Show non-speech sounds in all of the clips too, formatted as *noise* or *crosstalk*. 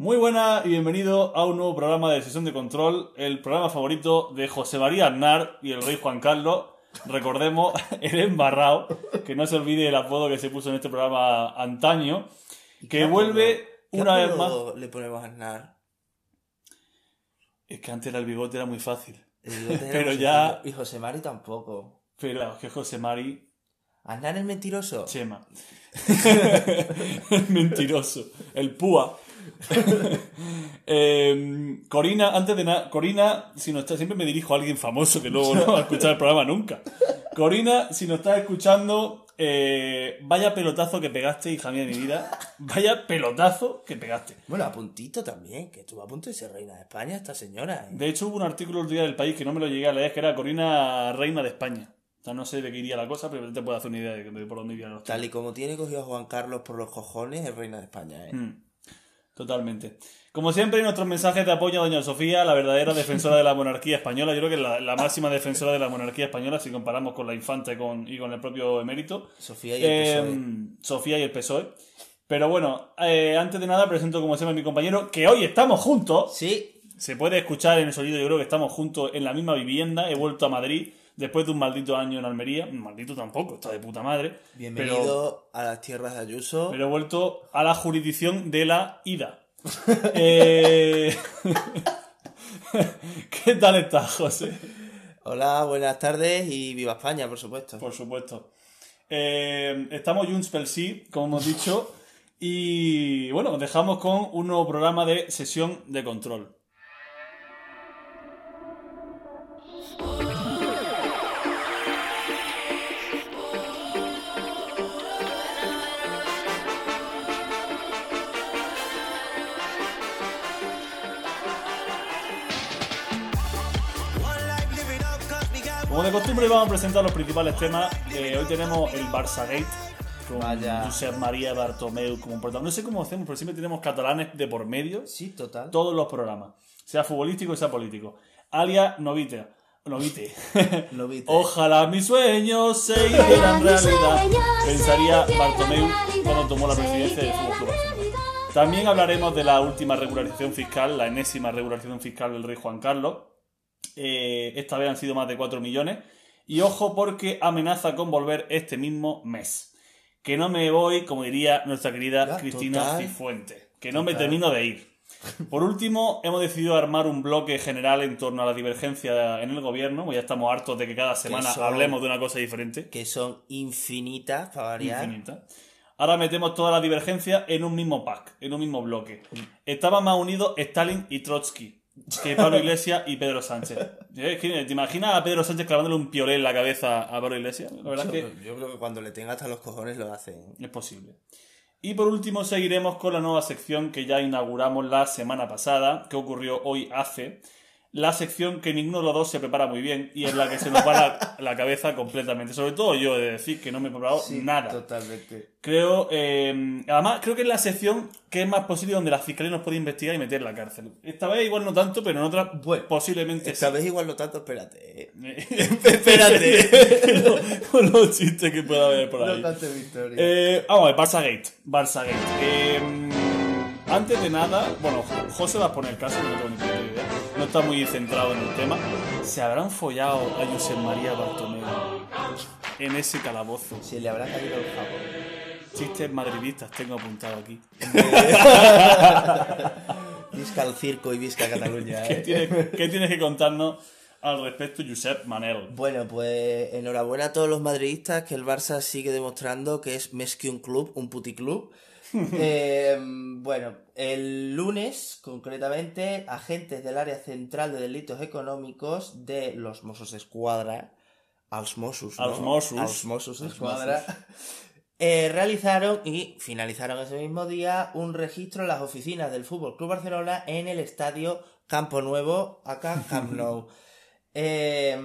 Muy buena y bienvenido a un nuevo programa de Sesión de Control, el programa favorito de José María Aznar y el rey Juan Carlos. Recordemos, *laughs* el embarrado, que no se olvide el apodo que se puso en este programa antaño, que vuelve ¿Qué una vez más. le ponemos a Aznar? Es que antes era el bigote era muy fácil. El bigote era *laughs* Pero muy ya-. Y José Mari tampoco. Pero claro, es que José Mari, ¿Aznar es mentiroso? Chema. *laughs* Mentiroso. El púa. *laughs* Eh, Corina, antes de nada, Corina, si no está, siempre me dirijo a alguien famoso que luego no va a escuchar el programa nunca. Corina, si nos estás escuchando, eh, vaya pelotazo que pegaste, hija mía de mi vida. Vaya pelotazo que pegaste. Bueno, a puntito también, que estuvo a punto de ser reina de España esta señora. ¿eh? De hecho, hubo un artículo el día del país que no me lo llegué a leer, que era Corina, reina de España. O sea, no sé de qué iría la cosa, pero te puedo hacer una idea de, por dónde irían los Tal y como tiene cogido a Juan Carlos por los cojones, es reina de España. ¿eh? Mm, Totalmente. Como siempre, nuestros mensajes de apoyo a Doña Sofía, la verdadera defensora de la monarquía española. Yo creo que es la, la máxima defensora de la monarquía española si comparamos con la infanta y con, y con el propio emérito. Sofía y el E. Eh, PSOE. Sofía y el PSOE. Pero bueno, eh, antes de nada presento como siempre a mi compañero, que hoy estamos juntos. Sí, Se puede escuchar en el sonido, yo creo que estamos juntos en la misma vivienda. He vuelto a Madrid después de un maldito año en Almería. Maldito tampoco, está de puta madre. bienvenido a las tierras de Ayuso. Pero he vuelto a la jurisdicción de la ida. *laughs* Eh, *laughs* ¿Qué tal estás, José? Hola, buenas tardes y viva España, por supuesto. Por supuesto. Eh, estamos Junts pel Sí, como hemos dicho. Y bueno, dejamos con un nuevo programa de sesión de control. Como de costumbre vamos a presentar los principales temas. Eh, hoy tenemos el Barça Gate con Vaya. Josep María Bartomeu como protagonista. No sé cómo hacemos, pero siempre tenemos catalanes de por medio. Sí, total. Todos los programas, sea futbolístico, sea político. Alia Novite. Novite. *laughs* Novite. Ojalá mis sueños se hicieran realidad. Pensaría Bartomeu cuando tomó la presidencia del Fútbol Club. También hablaremos de la última regularización fiscal, la enésima regularización fiscal del rey Juan Carlos. Eh, esta vez han sido más de 4 millones. Y ojo porque amenaza con volver este mismo mes. Que no me voy, como diría nuestra querida Ya, Cristina total. Cifuentes. Que no me termino de ir. Por último, hemos decidido armar un bloque general en torno a la divergencia en el gobierno. pues Ya estamos hartos de que cada semana son- hablemos de una cosa diferente. Que son infinitas, para variar. Infinita. Ahora metemos toda la divergencia en un mismo pack, en un mismo bloque. Estaban más unidos Stalin y Trotsky que Pablo Iglesias y Pedro Sánchez. ¿Te imaginas a Pedro Sánchez clavándole un piolé en la cabeza a Pablo Iglesias? La verdad es que Yo creo que cuando le tenga hasta los cojones lo hacen. es posible. Y por último seguiremos con la nueva sección que ya inauguramos la semana pasada, que ocurrió hoy hace. La sección que ninguno de los dos se prepara muy bien y en la que se nos va la, *laughs* la cabeza completamente. Sobre todo yo he de decir que no me he preparado nada. Totalmente. Creo, eh, además, creo que es la sección que es más posible donde la fiscalía nos puede investigar y meter en la cárcel. Esta vez igual no tanto, pero en otra Bueno, posiblemente Esta sí. vez igual no tanto, espérate. *laughs* Espérate. *laughs* con los chistes que pueda haber por ahí. No tanto victoria. Eh, vamos a ver, Barça Gate. Barça Gate. Eh, antes de nada, bueno, José va a poner caso, no tengo ni. No está muy centrado en el tema. ¿Se habrán follado a Josep María Bartomeu en ese calabozo? Se le habrá caído el jabón. Chistes madridistas tengo apuntado aquí. *laughs* Visca el circo y visca Cataluña. ¿Qué eh. tienes, qué tienes que contarnos al respecto, Josep Manel? Bueno, pues enhorabuena a todos los madridistas que el Barça sigue demostrando que es más que un club, un puticlub. *laughs* Eh, bueno, el lunes, concretamente, agentes del área central de delitos económicos de los Mossos Escuadra, als Mossos, ¿no? Als Mossos. Als Mossos Als Escuadra, *laughs* eh, realizaron y finalizaron ese mismo día un registro en las oficinas del Fútbol Club Barcelona en el estadio Campo Nuevo, acá *laughs* Camp Nou. Eh,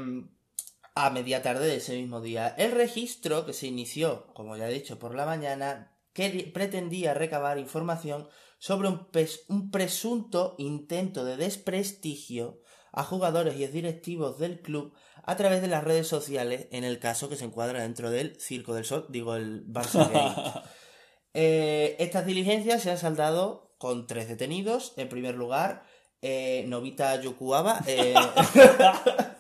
a media tarde de ese mismo día. El registro, que se inició, como ya he dicho, por la mañana, que pretendía recabar información sobre un, presunto intento de desprestigio a jugadores y directivos del club a través de las redes sociales, en el caso que se encuadra dentro del Circo del Sol, digo el Barça Gate. *laughs* Eh, estas diligencias se han saldado con tres detenidos. En primer lugar, eh, Novita Yokuaba, eh, *laughs*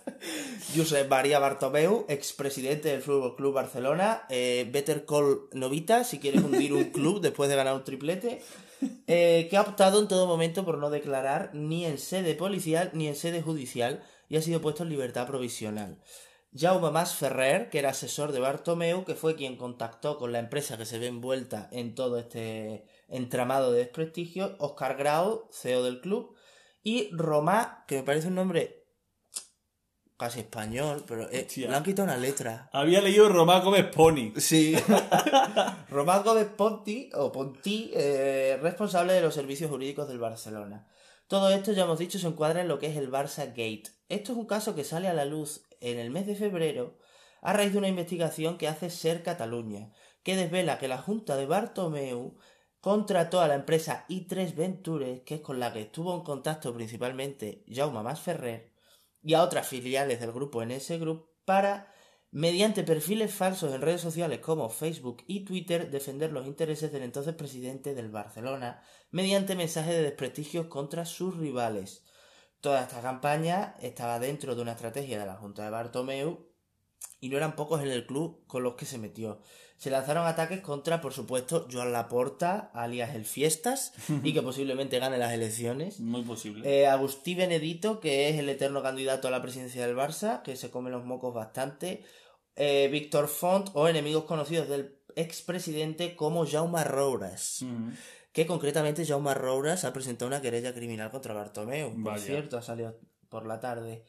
Josep María Bartomeu, expresidente del Fútbol Club Barcelona. Eh, Better Call Novita, si quiere hundir un club después de ganar un triplete. eh, que ha optado en todo momento por no declarar ni en sede policial ni en sede judicial y ha sido puesto en libertad provisional. Jaume Mas Ferrer, que era asesor de Bartomeu, que fue quien contactó con la empresa que se ve envuelta en todo este entramado de desprestigio, Oscar Grau, CEO del club, y Romá, que me parece un nombre casi español, pero eh, le han quitado una letra. Había leído Román Gómez Pony. Sí. *laughs* Román Gómez Ponti, o Ponti, eh, responsable de los servicios jurídicos del Barcelona. Todo esto, ya hemos dicho, se encuadra en lo que es el Barça Gate. Esto es un caso que sale a la luz en el mes de febrero a raíz de una investigación que hace Ser Cataluña, que desvela que la Junta de Bartomeu contrató a la empresa i3 Ventures, que es con la que estuvo en contacto principalmente Jaume Mas Ferrer, y a otras filiales del grupo NS Group para, mediante perfiles falsos en redes sociales como Facebook y Twitter, defender los intereses del entonces presidente del Barcelona mediante mensajes de desprestigio contra sus rivales. Toda esta campaña estaba dentro de una estrategia de la Junta de Bartomeu y no eran pocos en el club con los que se metió. Se lanzaron ataques contra, por supuesto, Joan Laporta, alias el Fiestas, y que *laughs* posiblemente gane las elecciones. Muy posible. Eh, Agustí Benedito, que es el eterno candidato a la presidencia del Barça, que se come los mocos bastante. Eh, Víctor Font o enemigos conocidos del expresidente como Jaume Rouras. Que concretamente Jaume Rouras ha presentado una querella criminal contra Bartomeu. Por Vaya. cierto, ha salido por la tarde.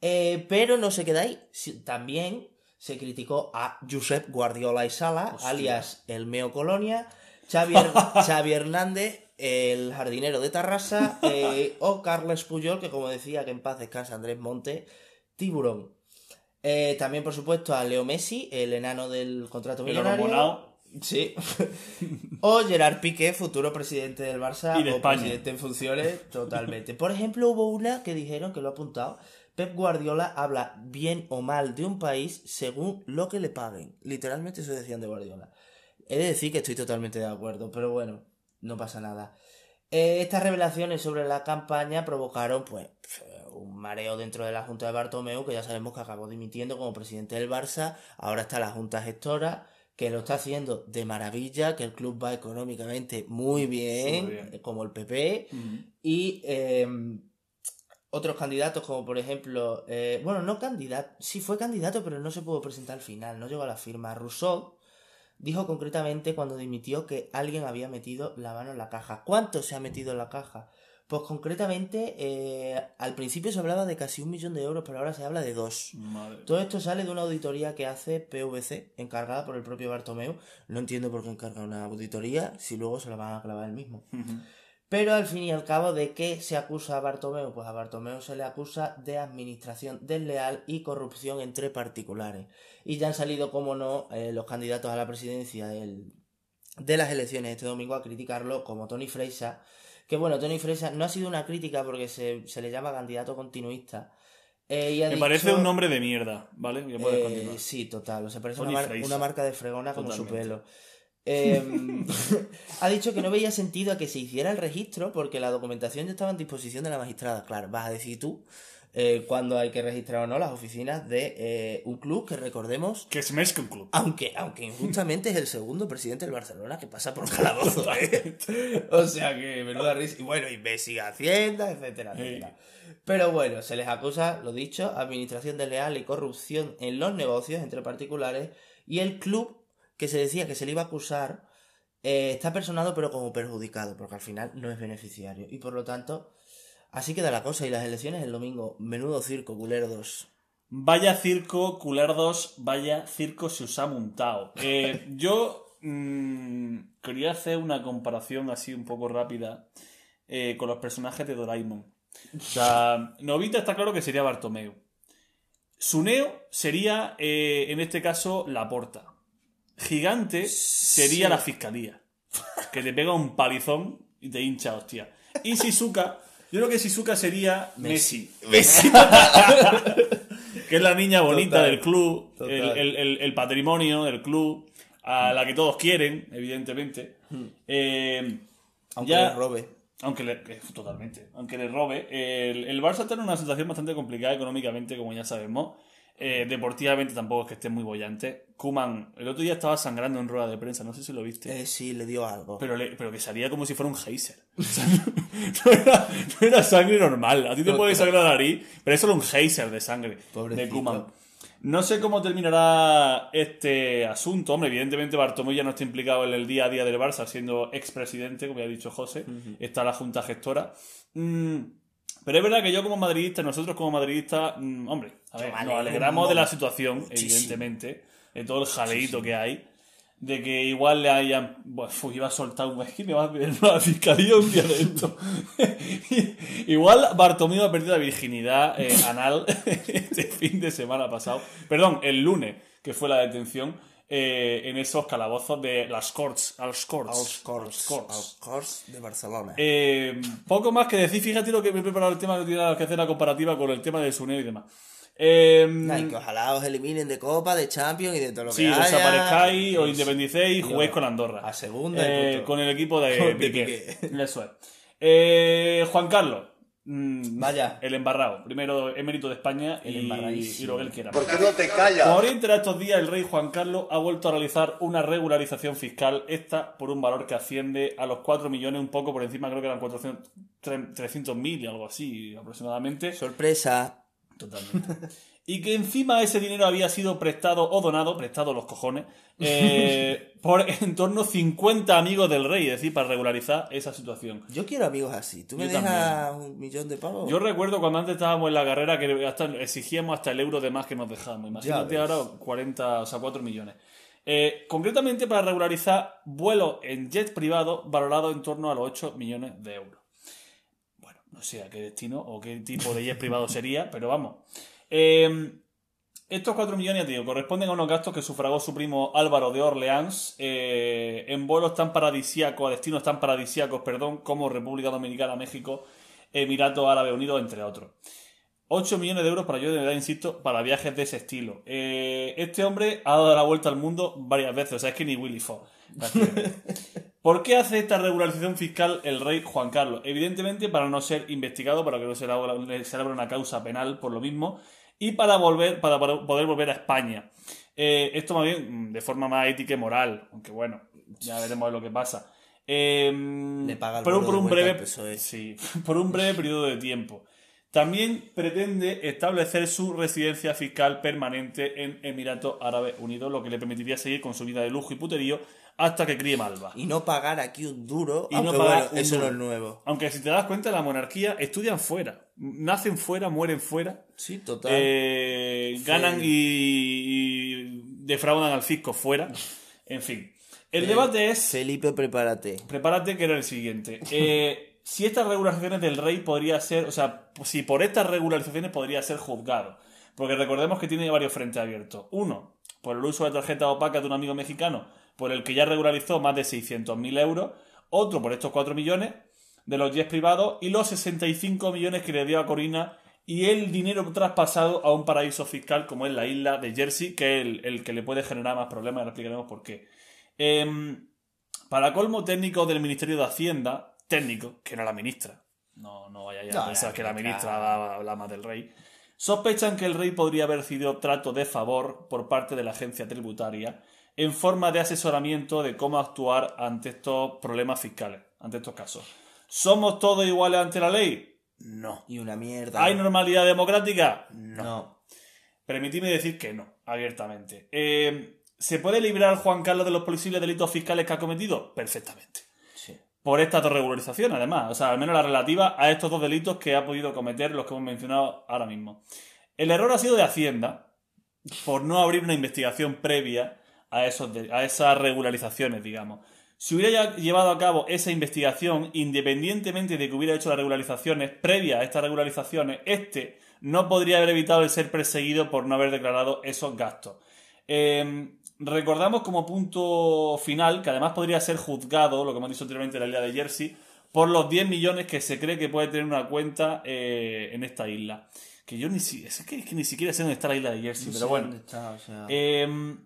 Eh, pero no se queda ahí. También se criticó a Josep Guardiola y Sala, Hostia. alias el Meo Colonia, Xavi, Her- *laughs* Xavi Hernández, el jardinero de Tarrasa, eh, o Carles Puyol, que como decía, que en paz descansa Andrés Monte, Tiburón. Eh, también, por supuesto, a Leo Messi, el enano del contrato El millonario. Sí. *laughs* o Gerard Piqué, futuro presidente del Barça Y de o España. presidente en funciones, totalmente. Por ejemplo, hubo una que dijeron, que lo he apuntado, Pep Guardiola habla bien o mal de un país según lo que le paguen. Literalmente eso decían de Guardiola. He de decir que estoy totalmente de acuerdo, pero bueno, no pasa nada. Eh, estas revelaciones sobre la campaña provocaron, pues, un mareo dentro de la Junta de Bartomeu, que ya sabemos que acabó dimitiendo como presidente del Barça. Ahora está la Junta Gestora, que lo está haciendo de maravilla, que el club va económicamente muy bien, Muy bien. como el PP. Y eh, otros candidatos, como por ejemplo, eh, bueno, no candidato, sí fue candidato, pero no se pudo presentar al final, no llegó a la firma. Rousseau dijo concretamente cuando dimitió que alguien había metido la mano en la caja. ¿Cuánto se ha metido en la caja? Pues concretamente, eh, al principio se hablaba de casi un millón de euros, pero ahora se habla de dos. Madre. Todo esto sale de una auditoría que hace PVC, encargada por el propio Bartomeu. No entiendo por qué encarga una auditoría si luego se la van a clavar el mismo. Pero al fin y al cabo, ¿de qué se acusa a Bartomeu? Pues a Bartomeu se le acusa de administración desleal y corrupción entre particulares. Y ya han salido, como no, eh, los candidatos a la presidencia del- de las elecciones este domingo a criticarlo, como Tony Freixa. Que bueno, Tony Freixa no ha sido una crítica porque se, se le llama candidato continuista. Eh, Me dicho- parece un nombre de mierda, ¿vale? Puedes eh, sí, total. O sea, parece una, mar- Freixa. una marca de fregona como su pelo. Em, *laughs* ha dicho que no veía sentido a que se hiciera el registro porque la documentación ya estaba en disposición de la magistrada. Claro, vas a decir tú eh, cuándo hay que registrar o no las oficinas de eh, un club que recordemos, Que es Mexican Club. aunque, aunque injustamente es el segundo presidente del Barcelona que pasa por calabozo. ¿eh? *laughs* o sea que menuda risa. Y bueno, investiga Hacienda, etcétera, etcétera. Pero bueno, se les acusa, lo dicho, administración desleal y corrupción en los negocios entre particulares y el club que se decía que se le iba a acusar eh, está personado pero como perjudicado porque al final no es beneficiario y por lo tanto así queda la cosa y las elecciones el domingo menudo circo culerdos Vaya circo, culerdos, vaya circo se os ha montado. Eh, *laughs* yo mm, quería hacer una comparación así un poco rápida eh, con los personajes de Doraemon. O sea, Novita está claro que sería Bartomeu. Suneo sería, en este caso, la porta. Gigante sería Sí. la fiscalía. Que te pega un palizón y te hincha, hostia. Y Shizuka, yo creo que Shizuka sería Messi *laughs* que es la niña bonita Total, del club, el, el- el- el patrimonio del club, a la que todos quieren, evidentemente. Hmm. Eh, Aunque Ya- le robe. Aunque le, eh, totalmente, aunque le robe, el, el Barça está en una situación bastante complicada económicamente, como ya sabemos. Eh, deportivamente tampoco es que esté muy bollante. Kuman el otro día estaba sangrando en rueda de prensa, no sé si lo viste. Eh, sí, le dio algo. Pero, le- pero que salía como si fuera un geyser. *laughs* O sea, no, no era, no era sangre normal. A ti te No, puede sangrar la nariz, pero es solo un geyser de sangre de. Kuman. No sé cómo terminará este asunto. Hombre, evidentemente Bartomeu ya no está implicado en el día a día del Barça, siendo expresidente, como ya ha dicho José. Está la junta gestora. Mm, pero es verdad que yo como madridista, nosotros como madridistas, mm, hombre, a ver, me nos alegramos de la situación, Muchísimo. evidentemente, de todo el jaleíto que hay de que igual le hayan. Bueno, iba a soltar un es que me va a pedir *laughs* la fiscalía un día de esto. *laughs* igual Bartomeu ha perdido la virginidad eh, anal *laughs* este fin de semana pasado. Perdón, el lunes, que fue la detención eh, en esos calabozos de las Corts. Als Corts. Als Corts. Als de Barcelona. Eh, poco más que decir, fíjate lo que me he preparado el tema que tiene que hacer la comparativa con el tema de Suneo y demás. Eh, que ojalá os eliminen de Copa, de Champions y de todo lo Sí, que haya. desaparezcáis o Sí, independicéis y juguéis con Andorra. A segunda y Eh, con el equipo de *laughs* De Piqué. Piqué. Eso es. Eh, Juan Carlos. Mm, Vaya. El embarrado. Primero emérito de España El y, y lo que él quiera. ¿Por qué no te callas? Habría enterado estos días, el rey Juan Carlos ha vuelto a realizar una regularización fiscal, esta por un valor que asciende a los 4 millones, un poco por encima, creo que eran 400, 300.000 y algo así aproximadamente. Sorpresa. Totalmente. *laughs* Y que encima ese dinero había sido prestado o donado, prestado los cojones, eh, *laughs* por en torno a 50 amigos del rey, es decir, para regularizar esa situación. Yo quiero amigos así. ¿Tú me Yo dejas un millón de pavos? Yo recuerdo cuando antes estábamos en la carrera que hasta exigíamos hasta el euro de más que nos dejábamos. Imagínate ahora 40, o sea, 4 millones. Eh, concretamente para regularizar vuelos en jet privado valorados en torno a los 8 millones de euros. Bueno, no sé a qué destino o qué tipo de jet privado sería, pero vamos. Eh, estos 4 millones, digo, corresponden a unos gastos que sufragó su primo Álvaro de Orleans eh, en vuelos tan paradisíacos, a destinos tan paradisíacos, perdón, como República Dominicana, México, Emiratos Árabes Unidos, entre otros. 8 millones de euros para yo, de verdad, insisto, para viajes de ese estilo. Eh, este hombre ha dado la vuelta al mundo varias veces, o sea, es que ni Willy prácticamente. *laughs* ¿Por qué hace esta regularización fiscal el rey Juan Carlos? Evidentemente para no ser investigado, para que no se le abra una causa penal por lo mismo, y para volver, para poder volver a España. Eh, esto más bien mm, de forma más ética y moral, aunque bueno, ya veremos lo que pasa. Eh, Le paga el pero por un breve, PSOE. sí, *laughs* por un breve periodo de tiempo. También pretende establecer su residencia fiscal permanente en Emiratos Árabes Unidos, lo que le permitiría seguir con su vida de lujo y puterío hasta que críe malva. Y no pagar aquí un duro. Y no aunque pagar bueno, eso no es nuevo. Aunque si te das cuenta, la monarquía estudian fuera. Nacen fuera, mueren fuera. Sí, total. eh, ganan y, y defraudan al fisco fuera. En fin. El debate es... Felipe, prepárate. Prepárate que era el siguiente. Eh, si estas regularizaciones del rey podría ser, o sea, si por estas regularizaciones podría ser juzgado. Porque recordemos que tiene varios frentes abiertos. Uno, por el uso de tarjeta opaca de un amigo mexicano, por el que ya regularizó más de 600.000 euros. Otro por estos 4 millones de los jets privados y los 65 millones que le dio a Corina y el dinero traspasado a un paraíso fiscal como es la isla de Jersey, que es el, el que le puede generar más problemas, ahora explicaremos por qué. Em, para colmo técnico del Ministerio de Hacienda, técnico, que no la ministra, no, no vaya No, a pensar la que la ministra- habla, habla más del rey, sospechan que el rey podría haber recibido trato de favor por parte de la agencia tributaria en forma de asesoramiento de cómo actuar ante estos problemas fiscales, ante estos casos. ¿Somos todos iguales ante la ley? No. Y una mierda. ¿Hay normalidad democrática? No. Permitidme decir que no, abiertamente. Eh, ¿Se puede librar Juan Carlos de los posibles delitos fiscales que ha cometido? Perfectamente. Sí. Por esta regularización, además. O sea, al menos la relativa a estos dos delitos que ha podido cometer los que hemos mencionado ahora mismo. El error ha sido de Hacienda por no abrir una investigación previa a, esos de- a esas regularizaciones, digamos. Si hubiera llevado a cabo esa investigación, independientemente de que hubiera hecho las regularizaciones, previas a estas regularizaciones, este no podría haber evitado el ser perseguido por no haber declarado esos gastos. Eh, recordamos como punto final que además podría ser juzgado, lo que hemos dicho anteriormente en la isla de Jersey, por los 10 millones que se cree que puede tener una cuenta eh, en esta isla. Que yo ni, si- es que, es que ni siquiera sé dónde está la isla de Jersey, No pero bueno. dónde está, o sea. Eh,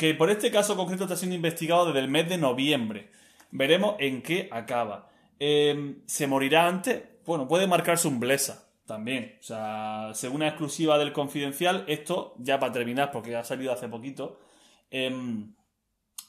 que por este caso concreto está siendo investigado desde el mes de noviembre. Veremos en qué acaba. eh, se morirá antes. Bueno, puede marcarse un Blesa también. O sea, según una exclusiva del Confidencial, esto, ya para terminar, porque ha salido hace poquito, em,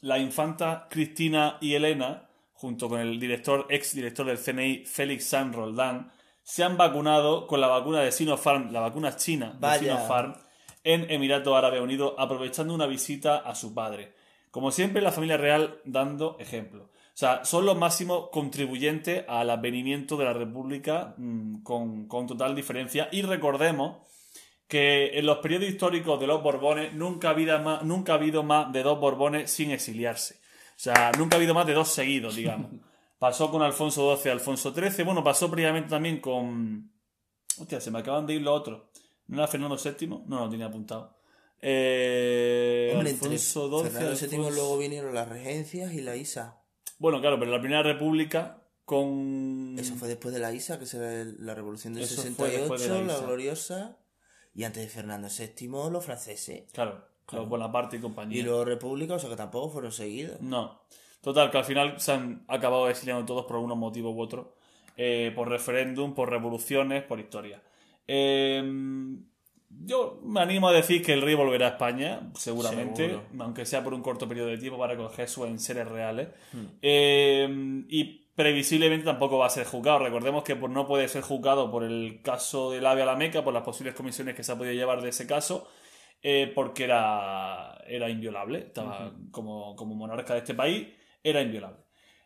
la infanta Cristina y Elena, junto con el director, ex director del CNI, Félix San Roldán, se han vacunado con la vacuna de Sinopharm, la vacuna china de Vaya. Sinopharm, en Emiratos Árabes Unidos, aprovechando una visita a su padre. Como siempre, la familia real dando ejemplo. O sea, son los máximos contribuyentes al advenimiento de la República mm, con, con total diferencia. Y recordemos que en los periodos históricos de los Borbones nunca ha habido más, nunca ha habido más de dos Borbones sin exiliarse. O sea, nunca ha habido más de dos seguidos, digamos. *laughs* Pasó con Alfonso XII, Alfonso XIII. Bueno, pasó previamente también con. Hostia, se me acaban de ir los otros. ¿No era Fernando VII? No, no lo tenía apuntado. Eh, Hombre, Alfonso XII. Fernando VII Alfonso- luego vinieron las regencias y la ISA. Bueno, claro, pero la Primera República con. Eso fue después de la ISA, que se ve la revolución del Eso fue 68, después de la la, gloriosa. Y antes de Fernando VII, los franceses. Claro, los Bonaparte y compañía. Y luego república, o sea que tampoco fueron seguidos. No. Total, que al final se han acabado exiliando todos por algunos motivos u otros. Eh, por referéndum, por revoluciones, por historia. Eh, yo me animo a decir que el rey volverá a España, seguramente, Seguro. aunque sea por un corto periodo de tiempo para coger sus enseres reales. Hmm. Eh, y previsiblemente tampoco va a ser juzgado. Recordemos que no puede ser juzgado por el caso del AVE a la Meca, por las posibles comisiones que se ha podido llevar de ese caso, eh, porque era, era inviolable. Estaba como, como monarca de este país, era inviolable.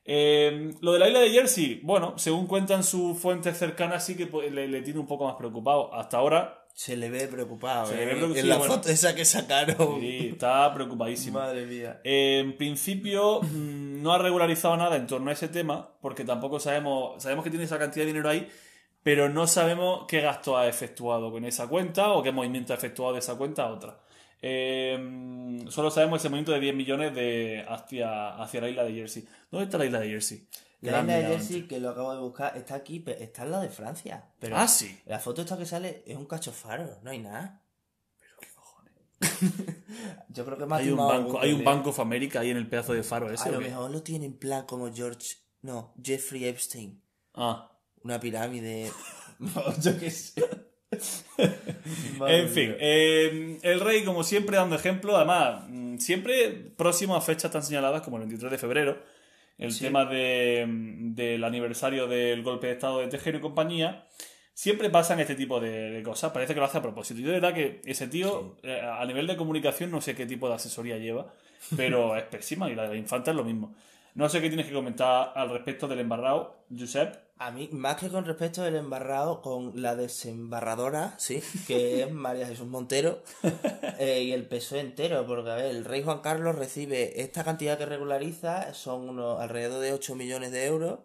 Eh, lo de la isla de Jersey, bueno, según cuentan sus fuentes cercanas, sí que pues, le, le tiene un poco más preocupado. Hasta ahora, Se le ve preocupado. Se le ¿eh? ve preocupado, En la bueno. foto esa que sacaron. sí, está preocupadísimo. Madre mía. Eh, en principio mm, no ha regularizado nada en torno a ese tema, porque tampoco sabemos, sabemos que tiene esa cantidad de dinero ahí, pero no sabemos qué gasto ha efectuado con esa cuenta o qué movimiento ha efectuado de esa cuenta a otra. Eh, mm, solo sabemos ese movimiento de 10 millones de hacia, hacia la isla de Jersey. ¿Dónde está la isla de Jersey? La isla de. Jersey, que lo acabo de buscar, está aquí, pe- está en la de Francia. Pero Ah, sí. la foto esta que sale es un cacho faro, no hay nada. Pero qué cojones. *laughs* Yo creo que más Hay un banco, hay un. Bank of America ahí en el pedazo de faro ese. A lo mejor lo tiene en plan como George. No, Jeffrey Epstein. Ah. Una pirámide. No, *laughs* *laughs* yo qué sé. *laughs* En fin, eh, el rey, como siempre, dando ejemplo, además, mm, siempre próximo a fechas tan señaladas como el 23 de febrero, el Sí. tema de, mm, del aniversario del golpe de estado de Tejero y compañía, siempre pasan este tipo de, de cosas. Parece que lo hace a propósito. Yo de verdad que ese tío, eh, a nivel de comunicación, no sé qué tipo de asesoría lleva, pero *laughs* es pésima y la de la infanta es lo mismo. No sé qué tienes que comentar al respecto del embarrado, Josep. A mí, más que con respecto del embarrado, con la desembarradora, sí, que es María Jesús Montero, *laughs* eh, y el peso entero, porque a ver, el rey Juan Carlos recibe esta cantidad que regulariza, son unos alrededor de 8 millones de euros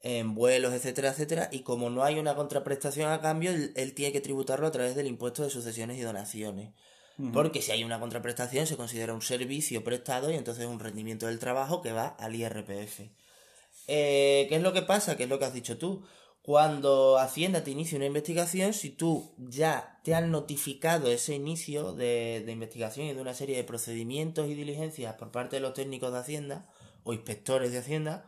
en vuelos, etcétera, etcétera, y como no hay una contraprestación a cambio, él, él tiene que tributarlo a través del impuesto de sucesiones y donaciones. Porque si hay una contraprestación se considera un servicio prestado y entonces un rendimiento del trabajo que va al IRPF. Eh, ¿Qué es lo que pasa? ¿Qué es lo que has dicho tú? Cuando Hacienda te inicia una investigación, si tú ya te han notificado ese inicio de, de investigación y de una serie de procedimientos y diligencias por parte de los técnicos de Hacienda o inspectores de Hacienda,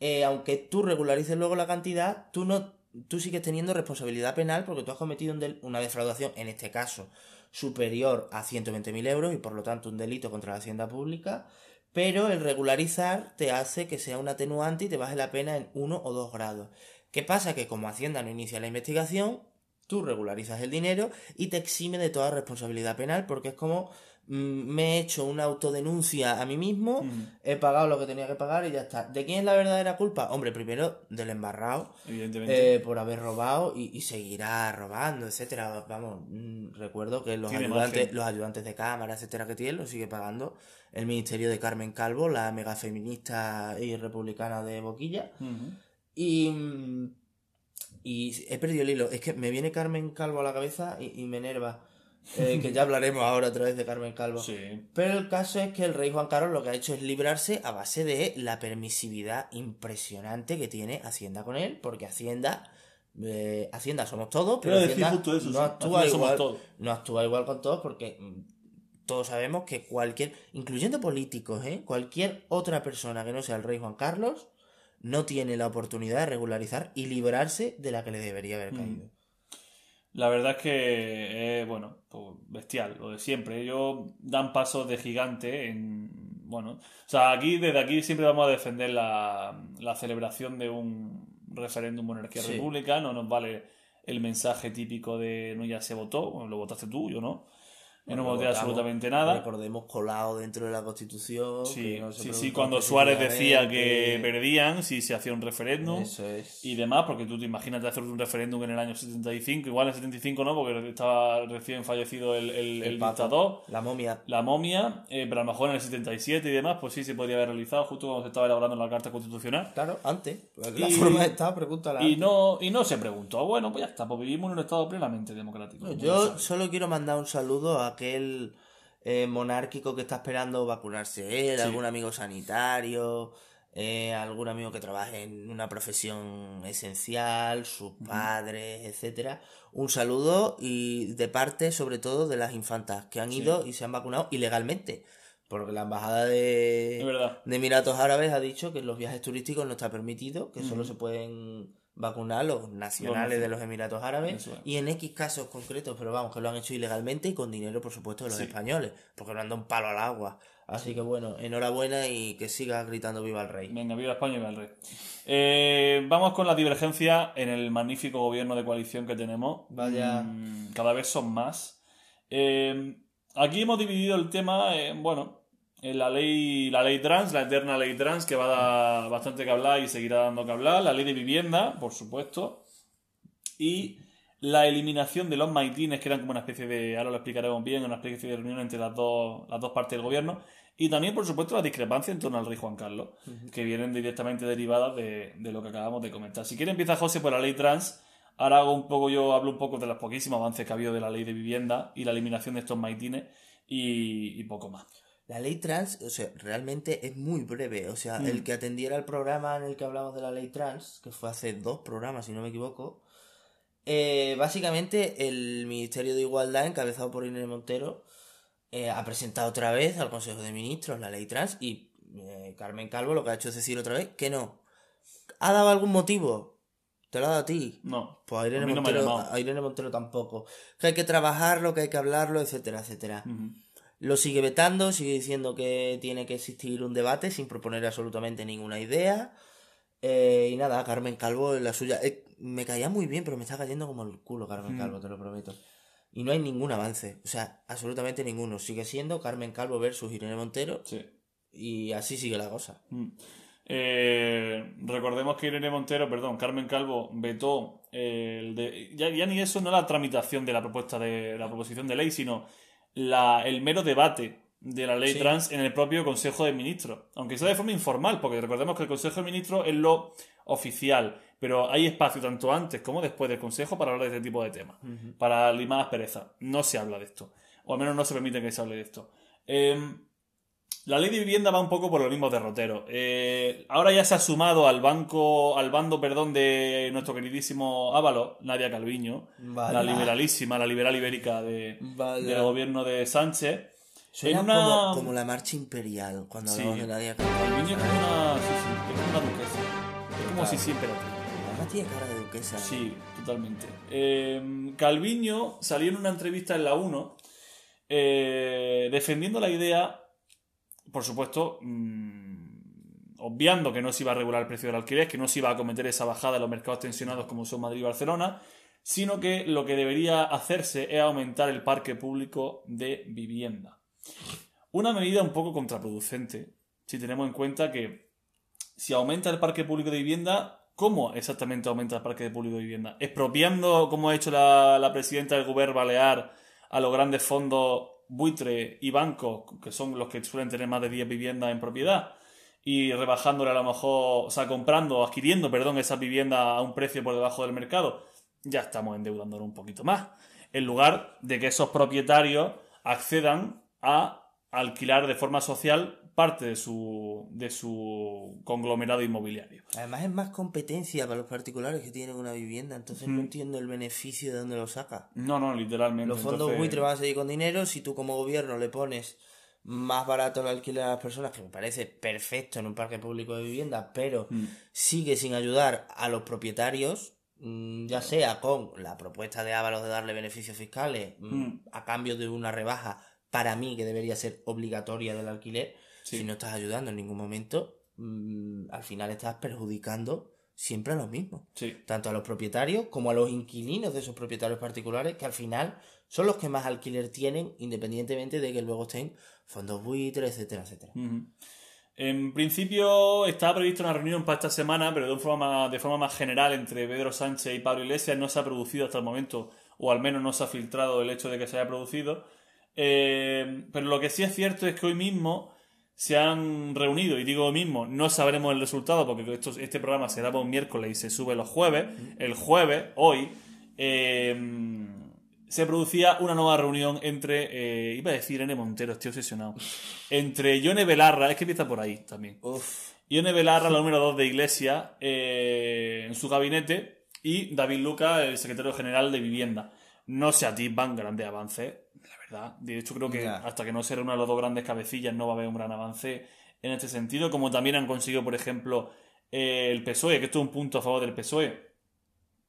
eh, aunque tú regularices luego la cantidad, tú no tú sigues teniendo responsabilidad penal porque tú has cometido un una defraudación, en este caso, superior a 120.000 euros y por lo tanto un delito contra la hacienda pública, pero el regularizar te hace que sea un atenuante y te baje la pena en uno o dos grados. ¿Qué pasa? Que como Hacienda no inicia la investigación, tú regularizas el dinero y te exime de toda responsabilidad penal porque es como me he hecho una autodenuncia a mí mismo, he pagado lo que tenía que pagar y ya está. ¿De quién es la verdadera culpa? Hombre, primero del embarrado, Evidentemente. eh, por haber robado y, y seguirá robando, etcétera. Vamos, mm, recuerdo que los ayudantes, margen. los ayudantes de cámara, etcétera, que tiene, lo sigue pagando el ministerio de Carmen Calvo, la mega feminista y republicana de Boquilla. Y, mm, y he perdido el hilo. Es que me viene Carmen Calvo a la cabeza y, y me enerva. Eh, que ya hablaremos ahora otra vez de Carmen Calvo. Sí. Pero el caso es que el rey Juan Carlos lo que ha hecho es librarse a base de la permisividad impresionante que tiene Hacienda con él, porque Hacienda, eh, Hacienda somos todos, pero Hacienda justo eso, no sí. actúa igual, todos. no actúa igual con todos porque mm, todos sabemos que cualquier, incluyendo políticos, ¿eh? cualquier otra persona que no sea el rey Juan Carlos, no tiene la oportunidad de regularizar y librarse de la que le debería haber caído. La verdad es que es, bueno, pues bestial, lo de siempre. Ellos dan pasos de gigante en. Bueno, o sea, aquí, desde aquí siempre vamos a defender la, la celebración de un referéndum monarquía Sí. república. No nos vale el mensaje típico de no ya se votó, lo votaste tú, yo no. No Bueno, voté votamos, absolutamente nada. Recordemos colado dentro de la Constitución. Sí, que no se sí, sí, cuando Suárez decía que perdían, si se hacía un referéndum Eso es. y demás, porque tú te imaginas de hacer un referéndum en el año 75, igual en el 75 no, porque estaba recién fallecido el, el, dictador, La momia. la momia, eh, pero a lo mejor en el 77 y demás, pues sí se podría haber realizado justo cuando se estaba elaborando la Carta Constitucional. Claro, antes. La Y- forma está, pregúntala. Y antes. no, y no se preguntó, bueno, pues ya está, pues vivimos en un estado plenamente democrático. Yo solo quiero mandar un saludo a aquel eh, monárquico que está esperando vacunarse él, Sí. algún amigo sanitario, eh, algún amigo que trabaje en una profesión esencial, sus padres, etcétera. Un saludo y de parte sobre todo de las infantas que han Sí. ido y se han vacunado ilegalmente. Porque la embajada de, de Emiratos Árabes ha dicho que los viajes turísticos no está permitido, que solo se pueden vacunar los nacionales naci- de los Emiratos Árabes y en X casos concretos, pero vamos, que lo han hecho ilegalmente y con dinero, por supuesto, de los Sí. españoles, porque no han dado un palo al agua. Así que bueno, enhorabuena y que siga gritando viva el rey. Venga, viva España y viva el rey. Eh, vamos con la divergencia en el magnífico gobierno de coalición que tenemos. Vaya. Mm, cada vez son más. Eh, aquí hemos dividido el tema, en, bueno, en la ley, la ley trans, la eterna ley trans, que va a dar bastante que hablar y seguirá dando que hablar. La ley de vivienda, por supuesto. Y la eliminación de los maitines, que eran como una especie de, ahora lo explicaremos bien, una especie de reunión entre las dos, las dos partes del gobierno. Y también, por supuesto, la discrepancia en torno al rey Juan Carlos, que vienen directamente derivadas de, de lo que acabamos de comentar. Si quiere empieza José por la ley trans. Ahora hago un poco, yo hablo un poco de los poquísimos avances que ha habido de la ley de vivienda y la eliminación de estos maitines y, y poco más. La ley trans, o sea, realmente es muy breve. O sea, Mm. el que atendiera el programa en el que hablamos de la ley trans, que fue hace dos programas, si no me equivoco, eh, básicamente el Ministerio de Igualdad, encabezado por Irene Montero, eh, ha presentado otra vez al Consejo de Ministros la ley trans y eh, Carmen Calvo lo que ha hecho es decir otra vez que no. ¿Ha dado algún motivo? ¿Te lo ha dado a ti? No. Pues a Irene, A no Montero, llamado. a Irene Montero tampoco. Que hay que trabajarlo, que hay que hablarlo, etcétera, etcétera. Lo sigue vetando, sigue diciendo que tiene que existir un debate sin proponer absolutamente ninguna idea. Eh, y nada, Carmen Calvo en la suya. Eh, me caía muy bien, pero me está cayendo como el culo Carmen Mm. Calvo, te lo prometo. Y no hay ningún avance, o sea, absolutamente ninguno. Sigue siendo Carmen Calvo versus Irene Montero Sí. y así sigue la cosa. Mm. Eh, recordemos que Irene Montero, perdón, Carmen Calvo vetó el de, ya, ya ni eso no la tramitación de la propuesta de la proposición de ley, sino la, el mero debate de la ley Sí. trans en el propio Consejo de Ministros, aunque sea de forma informal, porque recordemos que el Consejo de Ministros es lo oficial, pero hay espacio tanto antes como después del Consejo para hablar de este tipo de temas, para limar asperezas. No se habla de esto, o al menos no se permite que se hable de esto. Em, la ley de vivienda va un poco por los mismos derroteros. Eh, ahora ya se ha sumado al banco, al bando, perdón, de nuestro queridísimo Ávalo, Nadia Calviño, la liberalísima, la liberal ibérica de, del gobierno de Sánchez. Suena En una- como, como la marcha imperial cuando Sí. hablamos de Nadia Calvo. Calviño es como una, sí, sí, es como una duquesa. Es como Claro. si siempre la tiene cara de duquesa. Sí, totalmente. Eh, Calviño salió en una entrevista en la 1 eh, defendiendo la idea, por supuesto, mm, obviando que no se iba a regular el precio del alquiler, que no se iba a cometer esa bajada en los mercados tensionados como son Madrid y Barcelona, sino que lo que debería hacerse es aumentar el parque público de vivienda. Una medida un poco contraproducente, si tenemos en cuenta que si aumenta el parque público de vivienda, ¿cómo exactamente aumenta el parque público de vivienda? ¿Expropiando, como ha hecho la, la presidenta del Gobierno Balear, a los grandes fondos buitre y bancos, que son los que suelen tener más de 10 viviendas en propiedad? Y rebajándole a lo mejor, o sea, comprando, adquiriendo, perdón, esas viviendas a un precio por debajo del mercado, ya estamos endeudándonos un poquito más. En lugar de que esos propietarios accedan a alquilar de forma social parte de su, de su conglomerado inmobiliario. Además es más competencia para los particulares que tienen una vivienda, entonces no Mm. entiendo el beneficio de dónde lo saca. No, no, literalmente. Los fondos Entonces, buitre van a seguir con dinero, si tú como gobierno le pones más barato el alquiler a las personas, que me parece perfecto en un parque público de vivienda, pero Mm. sigue sin ayudar a los propietarios, mm, ya sea con la propuesta de Ábalos de darle beneficios fiscales Mm. a cambio de una rebaja, para mí que debería ser obligatoria del alquiler, Sí. si no estás ayudando en ningún momento, mm, al final estás perjudicando siempre a los mismos Sí. tanto a los propietarios como a los inquilinos de esos propietarios particulares, que al final son los que más alquiler tienen, independientemente de que luego estén fondos buitres, etcétera, etcétera. En principio estaba prevista una reunión para esta semana, pero de forma, más- de forma más general entre Pedro Sánchez y Pablo Iglesias no se ha producido hasta el momento, o al menos no se ha filtrado el hecho de que se haya producido. Eh, pero lo que sí es cierto es que hoy mismo se han reunido, y digo hoy mismo, no sabremos el resultado porque esto- este programa se graba un miércoles y se sube los jueves. El jueves, hoy, eh, se producía una nueva reunión entre, eh, iba a decir N. Montero, estoy obsesionado, entre Yone Belarra, es que empieza por ahí también, Uf, Ione Belarra, la *laughs* número 2 de Iglesia, eh, en su gabinete, y David Luca, el secretario general de Vivienda. No se atisban grandes avances, la verdad. De hecho, creo que hasta que no se reúnan los dos grandes cabecillas no va a haber un gran avance en este sentido, como también han conseguido, por ejemplo, eh, el PSOE, que esto es un punto a favor del PSOE.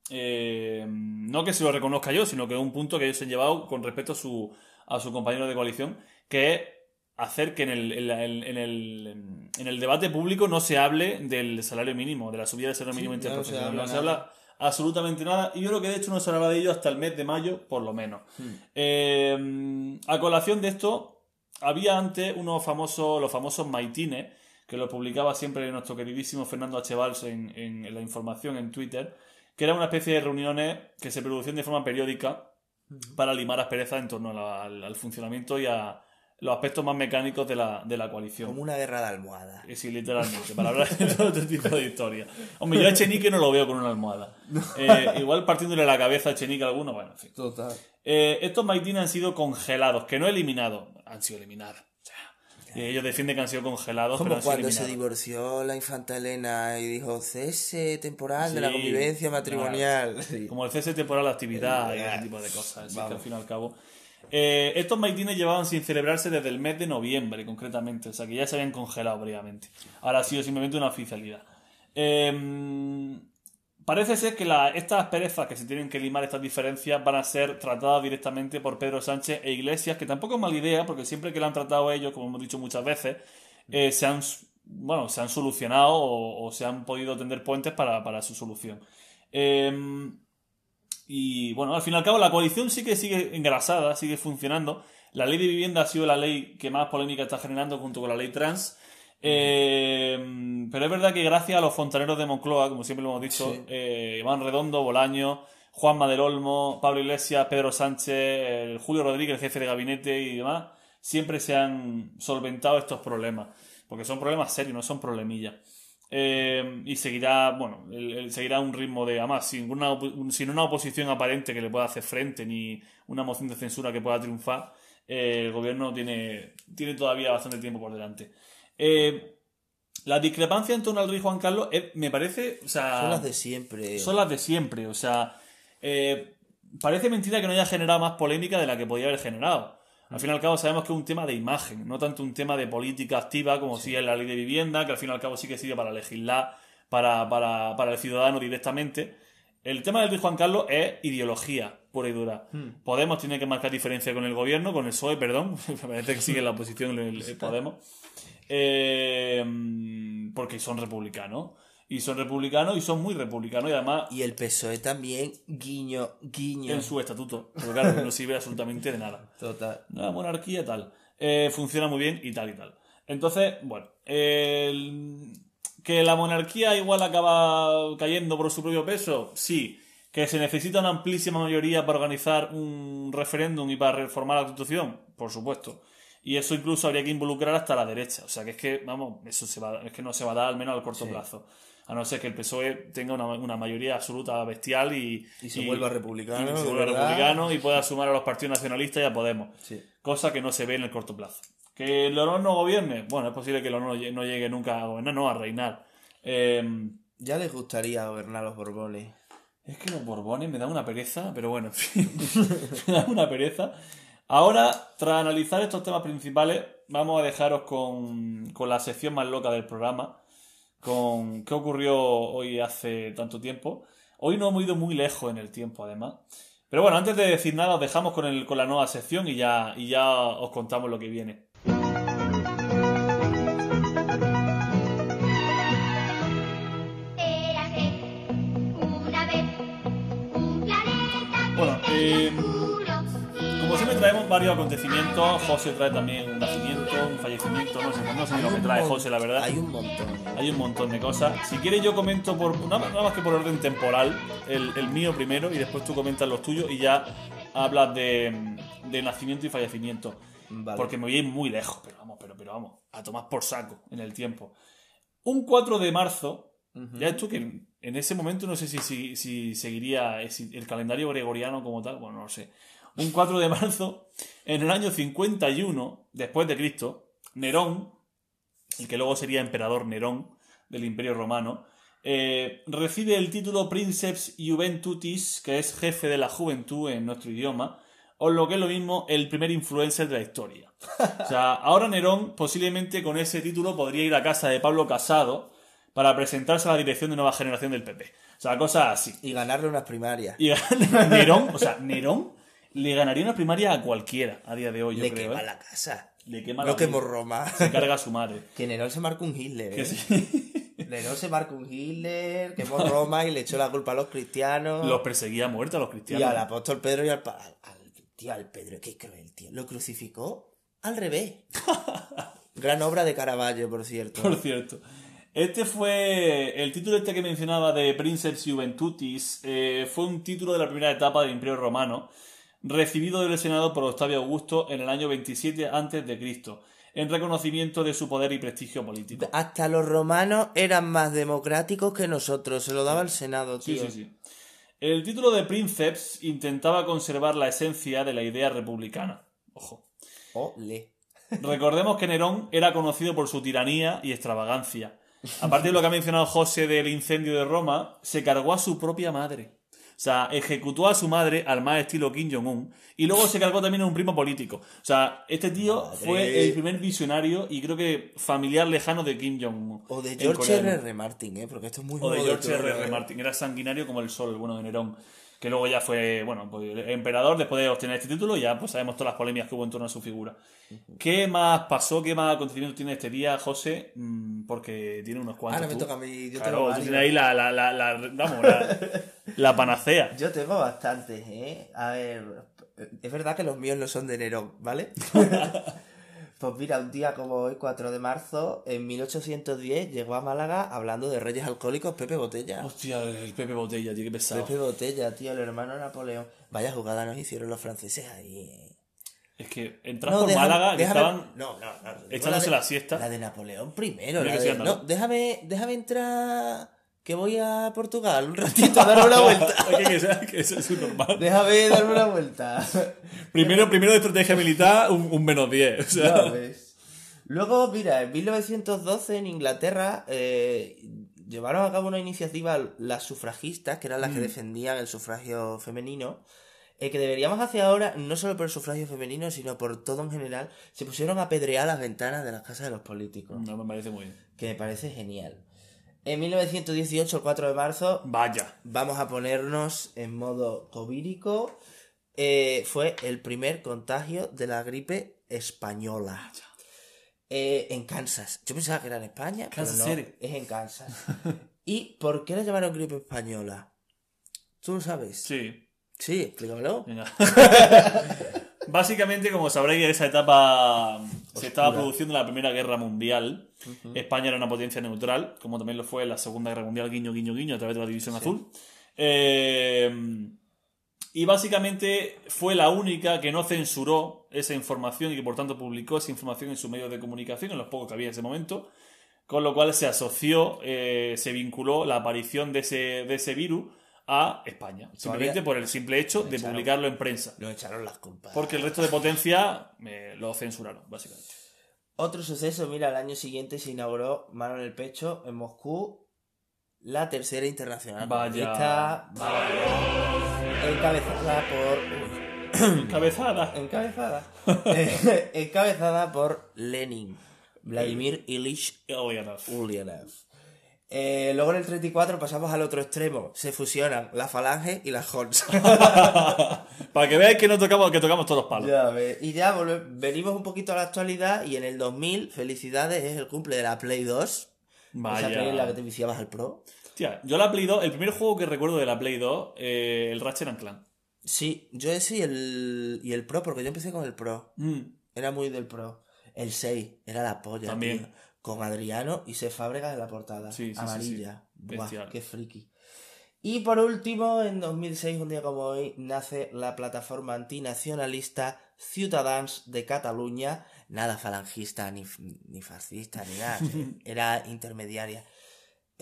Eh, no que se lo reconozca yo, sino que es un punto que ellos se han llevado con respecto a su, a su compañero de coalición, que es hacer que en el, en la- en el, en el debate público no se hable del salario mínimo, de la subida del salario mínimo ya no se interprofesional. habla No se habla absolutamente nada. Y yo creo que de hecho no se hablaba de ello hasta el mes de mayo, por lo menos. Hmm. Eh, a colación de esto, había antes unos famosos, los famosos maitines, que lo publicaba siempre nuestro queridísimo Fernando H. Valls en, en- en la información en Twitter, que era una especie de reuniones que se producían de forma periódica para limar asperezas en torno a la- al, al funcionamiento y a los aspectos más mecánicos de la, de la coalición. como una guerra de almohadas. Eh, Sí, literalmente, para hablar de todo este tipo de historias. Hombre, yo a Echenique no lo veo con una almohada. Eh, igual partiéndole la cabeza a Echenique a alguno, bueno, en fin. Total. Eh, estos maitines han sido congelados, que no eliminados, han sido eliminados. Y ellos defienden que han sido congelados, pero Como sido cuando se divorció la infanta Elena y dijo cese temporal de la Sí, convivencia matrimonial. Sí. Como el cese temporal de actividad y ese tipo de cosas. Así que al fin y al cabo. Eh, estos maitines llevaban sin celebrarse desde el mes de noviembre, concretamente. O sea que ya se habían congelado previamente. Ahora ha sido simplemente una oficialidad. Eh, parece ser que la- estas asperezas que se tienen que limar, estas diferencias, van a ser tratadas directamente por Pedro Sánchez e Iglesias, que tampoco es mala idea, porque siempre que lo han tratado ellos, como hemos dicho muchas veces, eh, se han, bueno, se han solucionado o, se han podido tender puentes para, su solución. Eh, y bueno, al fin y al cabo la coalición sí que sigue engrasada, sigue funcionando. La ley de vivienda ha sido la ley que más polémica está generando junto con la ley trans. Eh, pero es verdad que gracias a los fontaneros de Moncloa, como siempre lo hemos dicho, Sí. eh, Iván Redondo, Bolaño, Juan del Olmo, Pablo Iglesias, Pedro Sánchez, el Julio Rodríguez, jefe de gabinete y demás, siempre se han solventado estos problemas. Porque son problemas serios, no son problemillas. Eh, y seguirá, bueno, seguirá un ritmo de, además, sin una, sin una oposición aparente que le pueda hacer frente, ni una moción de censura que pueda triunfar, eh, el gobierno tiene, tiene todavía bastante tiempo por delante. Eh, la discrepancia en torno al rey Juan Carlos me parece, o sea, Son las de siempre. son las de siempre, o sea, eh, parece mentira que no haya generado más polémica de la que podía haber generado. Al fin y al cabo sabemos que es un tema de imagen, no tanto un tema de política activa como si es la ley de vivienda, que al fin y al cabo sí que sirve para legislar para, para, para el ciudadano directamente. El tema del rey Juan Carlos es ideología pura y dura. Podemos tiene que marcar diferencia con el gobierno, con el PSOE, perdón, *laughs* me parece que sigue en la oposición el, el Podemos, Eh, porque son republicanos. Y son republicanos y son muy republicanos y además Y el PSOE también, guiño, guiño. en su estatuto. Pero claro, no sirve absolutamente de nada. Total. La monarquía tal. Eh, funciona muy bien y tal y tal. Entonces, bueno, el- que la monarquía igual acaba cayendo por su propio peso, sí. Que se necesita una amplísima mayoría para organizar un referéndum y para reformar la constitución, por supuesto. Y eso incluso habría que involucrar hasta la derecha. O sea que es que, vamos, eso se va, es que no se va a dar al menos al corto plazo. A no ser que el PSOE tenga una, una mayoría absoluta bestial y, Y se vuelva republicano, y se vuelva republicano y pueda sumar a los partidos nacionalistas y a Podemos Sí. cosa que no se ve en el corto plazo. ¿Que el honor no gobierne? Bueno, es posible que el honor no no llegue nunca a gobernar, no, a reinar. Eh, Ya les gustaría gobernar los Borbones. es que los Borbones me dan una pereza, pero bueno, en fin, *laughs* me dan una pereza. Ahora, tras analizar estos temas principales, vamos a dejaros con, con la sección más loca del programa, con qué ocurrió hoy hace tanto tiempo. Hoy no hemos ido muy lejos en el tiempo, además. Pero bueno, antes de decir nada, os dejamos con, el, con la nueva sección y ya, y ya os contamos lo que viene. Bueno, eh, traemos varios acontecimientos, José trae también un nacimiento, un fallecimiento, no sé, no sé lo que trae José, la verdad. Hay un montón. Hay un montón de cosas. Si quieres yo comento por nada, más que por orden temporal, el, el mío primero y después tú comentas los tuyos y ya hablas de, de nacimiento y fallecimiento. Vale. Porque me voy a ir muy lejos, pero vamos, pero, pero vamos, a tomar por saco en el tiempo. Un 4 de marzo, ya esto que en, ese momento no sé si, si, si seguiría el calendario gregoriano como tal, bueno, no lo sé. Un 4 de marzo, en el año 51 después de Cristo, Nerón, el que luego sería emperador Nerón del Imperio Romano, eh, recibe el título Princeps Juventutis, que es jefe de la juventud en nuestro idioma, o lo que es lo mismo, el primer influencer de la historia. O sea, ahora Nerón posiblemente con ese título podría ir a casa de Pablo Casado para presentarse a la dirección de nueva generación del PP. O sea, cosas así. Y ganarle unas primarias. Y *laughs* Nerón, o sea, Nerón le ganaría una primaria a cualquiera a día de hoy, yo Le creo. quema ¿eh? la casa. Le quema No la quemó. Roma. Se carga a su madre. *laughs* Que Nerón se marca un Hitler. ¿eh? sí. *laughs* Nerón se marca un Hitler, quemó Roma y le echó la culpa a los cristianos. Los perseguía a muerte a los y cristianos. al apóstol Pedro y al, al, al- tío, al Pedro, qué cruel, tío. Lo crucificó al revés. *laughs* Gran obra de Caravaggio, por cierto. Por cierto. Este fue. El título este que mencionaba de Princeps Juventutis eh, fue un título de la primera etapa del Imperio Romano, recibido del Senado por Octavio Augusto en el año 27 a.C., en reconocimiento de su poder y prestigio político. Hasta los romanos eran más democráticos que nosotros. Se lo daba el Senado, Sí, tío. sí, sí. El título de Princeps intentaba conservar la esencia de la idea republicana. Ojo. Ole. Recordemos que Nerón era conocido por su tiranía y extravagancia. Aparte de lo que ha mencionado José del incendio de Roma, se cargó a su propia madre. O sea, ejecutó a su madre al más estilo Kim Jong-un y luego se cargó también a un primo político. O sea, este tío Madre. fue el primer visionario y creo que familiar lejano de Kim Jong-un. O de George Corea del R. Norte. R. Martin, ¿eh? Porque esto es muy O de George Tronos, R. R. ¿eh? Martin. Era sanguinario como el sol, el bueno de Nerón. Que luego ya fue, bueno, pues emperador después de obtener este título. Ya pues sabemos todas las polémicas que hubo en torno a su figura. ¿Qué más pasó? ¿Qué más acontecimientos tiene este día, José? Mm, porque tiene unos cuantos. Ahora me tú. toca a mí. Yo tengo Claro, tú varios. tienes ahí la, la, la, la- vamos, la, la *laughs* panacea. Yo tengo bastantes, ¿eh? A ver, es verdad que los míos no son de Nerón, ¿vale? *laughs* pues mira, un día como hoy, 4 de marzo, en 1810, llegó a Málaga hablando de reyes alcohólicos Pepe Botella. Hostia, el Pepe Botella, tío, qué pesado. Pepe Botella, tío, el hermano de Napoleón. Vaya jugada nos hicieron los franceses ahí. Es que entras No, por déjame- Málaga, déjame- estaban. No, no, echándose de- la siesta. La de Napoleón primero. La de- no, déjame, déjame entrar, que voy a Portugal un ratito a darme una *laughs* vuelta. *laughs* Oye, que, sea- que eso es normal. déjame darme una vuelta. *laughs* Primero, primero de estrategia militar, un, un menos 10. O sea, Ya ves. Luego, mira, en 1912 en Inglaterra eh, llevaron a cabo una iniciativa las sufragistas, que eran las que Mm. defendían el sufragio femenino, eh, que deberíamos hacer ahora, no solo por el sufragio femenino, sino por todo en general, se pusieron a apedrear las ventanas de las casas de los políticos, no me parece muy bien. que me parece genial. En 1918, el 4 de marzo, Vaya. vamos a ponernos en modo covírico, eh, fue el primer contagio de la gripe española. Eh, en Kansas. Yo pensaba que era en España, Kansas pero no, City. es en Kansas. *laughs* ¿Y por qué la llamaron gripe española? ¿Tú lo sabes? Sí. Sí, explícamelo. *laughs* Básicamente, como sabréis, en esa etapa se estaba produciendo la Primera Guerra Mundial. España era una potencia neutral, como también lo fue en la Segunda Guerra Mundial, guiño, guiño, guiño, a través de la División Azul. Eh, y básicamente fue la única que no censuró esa información y que por tanto publicó esa información en sus medios de comunicación, en los pocos que había en ese momento. Con lo cual se asoció, eh, se vinculó la aparición de ese, de ese virus a España. Simplemente por el simple hecho de echaron. publicarlo en prensa. Nos echaron las culpas. Porque el resto de potencia eh, lo censuraron, básicamente. Otro suceso, mira, el año siguiente se inauguró, mano en el pecho, en Moscú, la tercera internacional. Vaya. encabezada por... *clears throat* Encabezada. *clears throat* Eh, *laughs* encabezada por Lenin. Vladimir Ilich ya no. Ulyanov. Eh, luego en el 34 pasamos al otro extremo. Se fusionan la Falange y la Hons. *laughs* Para que veáis que no tocamos, que tocamos todos los palos. Ya. Y ya volve- venimos un poquito a la actualidad y en el 2000, felicidades, es el cumple de la Play 2. Esa Play en la que Vaya. te viciabas al Pro. Tía, yo la Play 2, el primer juego que recuerdo de la Play 2, eh, el Ratchet and Clank. Sí, yo ese y el, y el Pro, porque yo empecé con el Pro. Mm. Era muy del Pro. El 6 era la polla. También. tío. Con Adriano y se Fábregas en la portada. Sí, sí, sí, Amarilla. sí. Buah, qué friki. Y por último, en 2006, un día como hoy, nace la plataforma antinacionalista Ciutadans de Cataluña. Nada falangista ni, ni fascista ni nada. *laughs* Era intermediaria.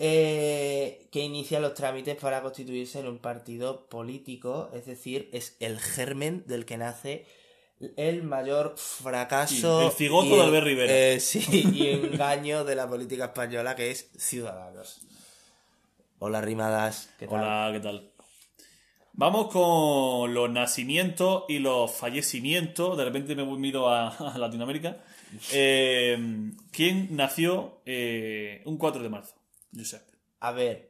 Eh, que inicia los trámites para constituirse en un partido político, es decir, es el germen del que nace el mayor fracaso. Sí, el cigoto y de Albert Rivera. eh, sí, *laughs* y engaño de la política española, que es Ciudadanos. Hola, rimadas. ¿qué tal? Hola, ¿qué tal? Vamos con los nacimientos y los fallecimientos. De repente me miro a, *laughs* a Latinoamérica. Eh, ¿Quién nació eh, un 4 de marzo? Josep. A ver.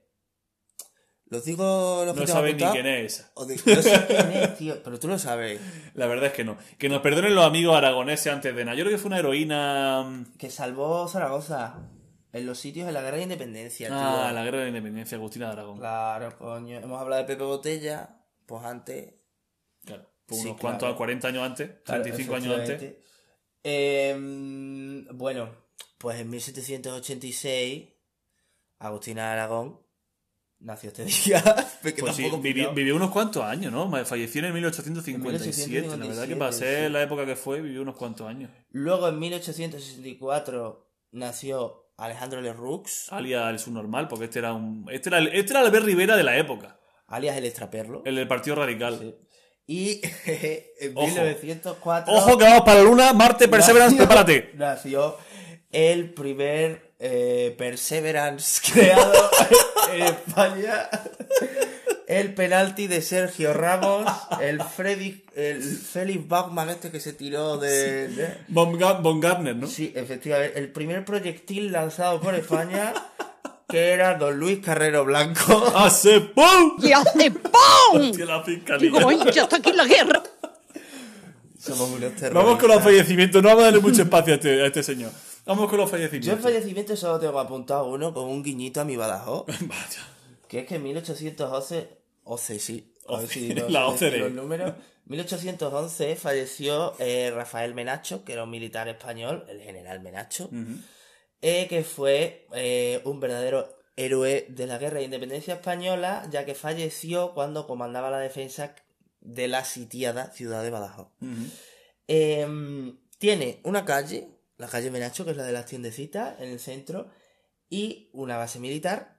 ¿Los digo los que No sabes ni quién es esa. O de- No sé *laughs* quién es, tío, pero tú lo sabes. La verdad es que no. Que nos perdonen los amigos aragoneses antes de nada. Yo creo que fue una heroína. mm, Que salvó Zaragoza en los sitios de la guerra de independencia, tío. Ah, la guerra de la independencia, Agustina de Aragón. Claro, coño. Hemos hablado de Pepe Botella, pues antes. Claro. Fue Sí, unos claro. cuantos, 40 años antes, Claro, 35 años antes. Em, bueno, pues en 1786, Agustina de Aragón nació este *laughs* día. Pues sí, vivió, unos cuantos años, ¿no? Falleció en 1857. La verdad que para 1857, ser sí. la época que fue, vivió unos cuantos años. Luego en 1864 nació Alejandro Leroux, Alias el subnormal, porque este era un. Este era el, este era Albert Rivera de la época. alias el extraperlo. El del Partido Radical. Sí. Y *laughs* en Ojo. 1904 Ojo que vamos para la luna, Marte, Perseverance, nació- prepárate. *laughs* Nació el primer eh, Perseverance *laughs* creado en España. El penalti de Sergio Ramos, el Freddy, el Felix Bachmann este que se tiró de, de- Von, Von Gardner, ¿no? Sí, efectivamente, el primer proyectil lanzado por España que era Don Luis Carrero Blanco. *laughs* ¡Hace ¡pum! y hace ¡pum! Tío, la fiscalía. Digo, "Ay, ya está aquí la guerra. Somos unos terroristas. Vamos con los fallecimientos, no vamos a darle mucho espacio a este, a este señor. Vamos con los Yo en fallecimientos. fallecimiento solo tengo apuntado uno con un guiñito a mi Badajoz. *laughs* Vaya. Que es que en 1811, 11 sí, si *laughs* no La OCDE. los números. 1811 falleció eh, Rafael Menacho, que era un militar español, el general Menacho, eh, que fue eh, un verdadero héroe de la guerra de independencia española, ya que falleció cuando comandaba la defensa de la sitiada ciudad de Badajoz. Em, tiene una calle, la calle Menacho, que es la de las tiendecitas, en el centro, y una base militar.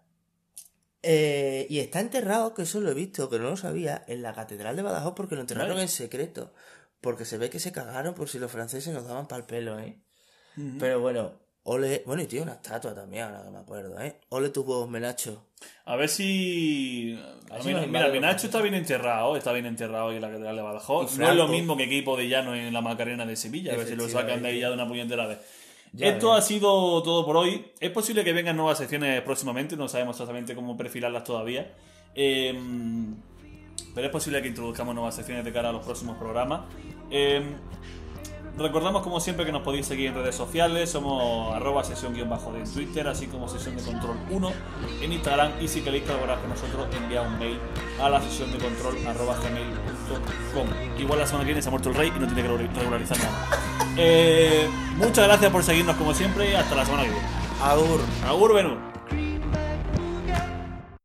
Eh, y está enterrado, que eso lo he visto, que no lo sabía, en la Catedral de Badajoz porque lo enterraron Vale. en secreto. Porque se ve que se cagaron por si los franceses nos daban pal pelo, ¿eh? Pero bueno, ole... Bueno, y tiene una estatua también, ahora que me acuerdo, ¿eh? Ole tus huevos, Menacho. A ver si. A ver si mira, mira, Menacho está bien enterrado, está bien enterrado ahí en la Catedral de Badajoz. No es lo mismo que equipo de llano en la Macarena de Sevilla, a ver si lo sacan de ahí ya de una puñetera vez. Ya Esto ha sido todo por hoy. Es posible que vengan nuevas secciones próximamente, no sabemos exactamente cómo perfilarlas todavía. Eh, pero es posible que introduzcamos nuevas secciones de cara a los próximos programas. Eh, recordamos como siempre que nos podéis seguir en redes sociales, somos arroba sesión guion bajo de Twitter, así como sesión de control 1 en Instagram y si queréis colaborar con nosotros envía un mail a la sesión de control arroba gmail.com. Igual la semana que viene se ha muerto el rey y no tiene que regularizar nada. Eh, muchas gracias por seguirnos como siempre y hasta la semana que viene. Agur. Agur Benur.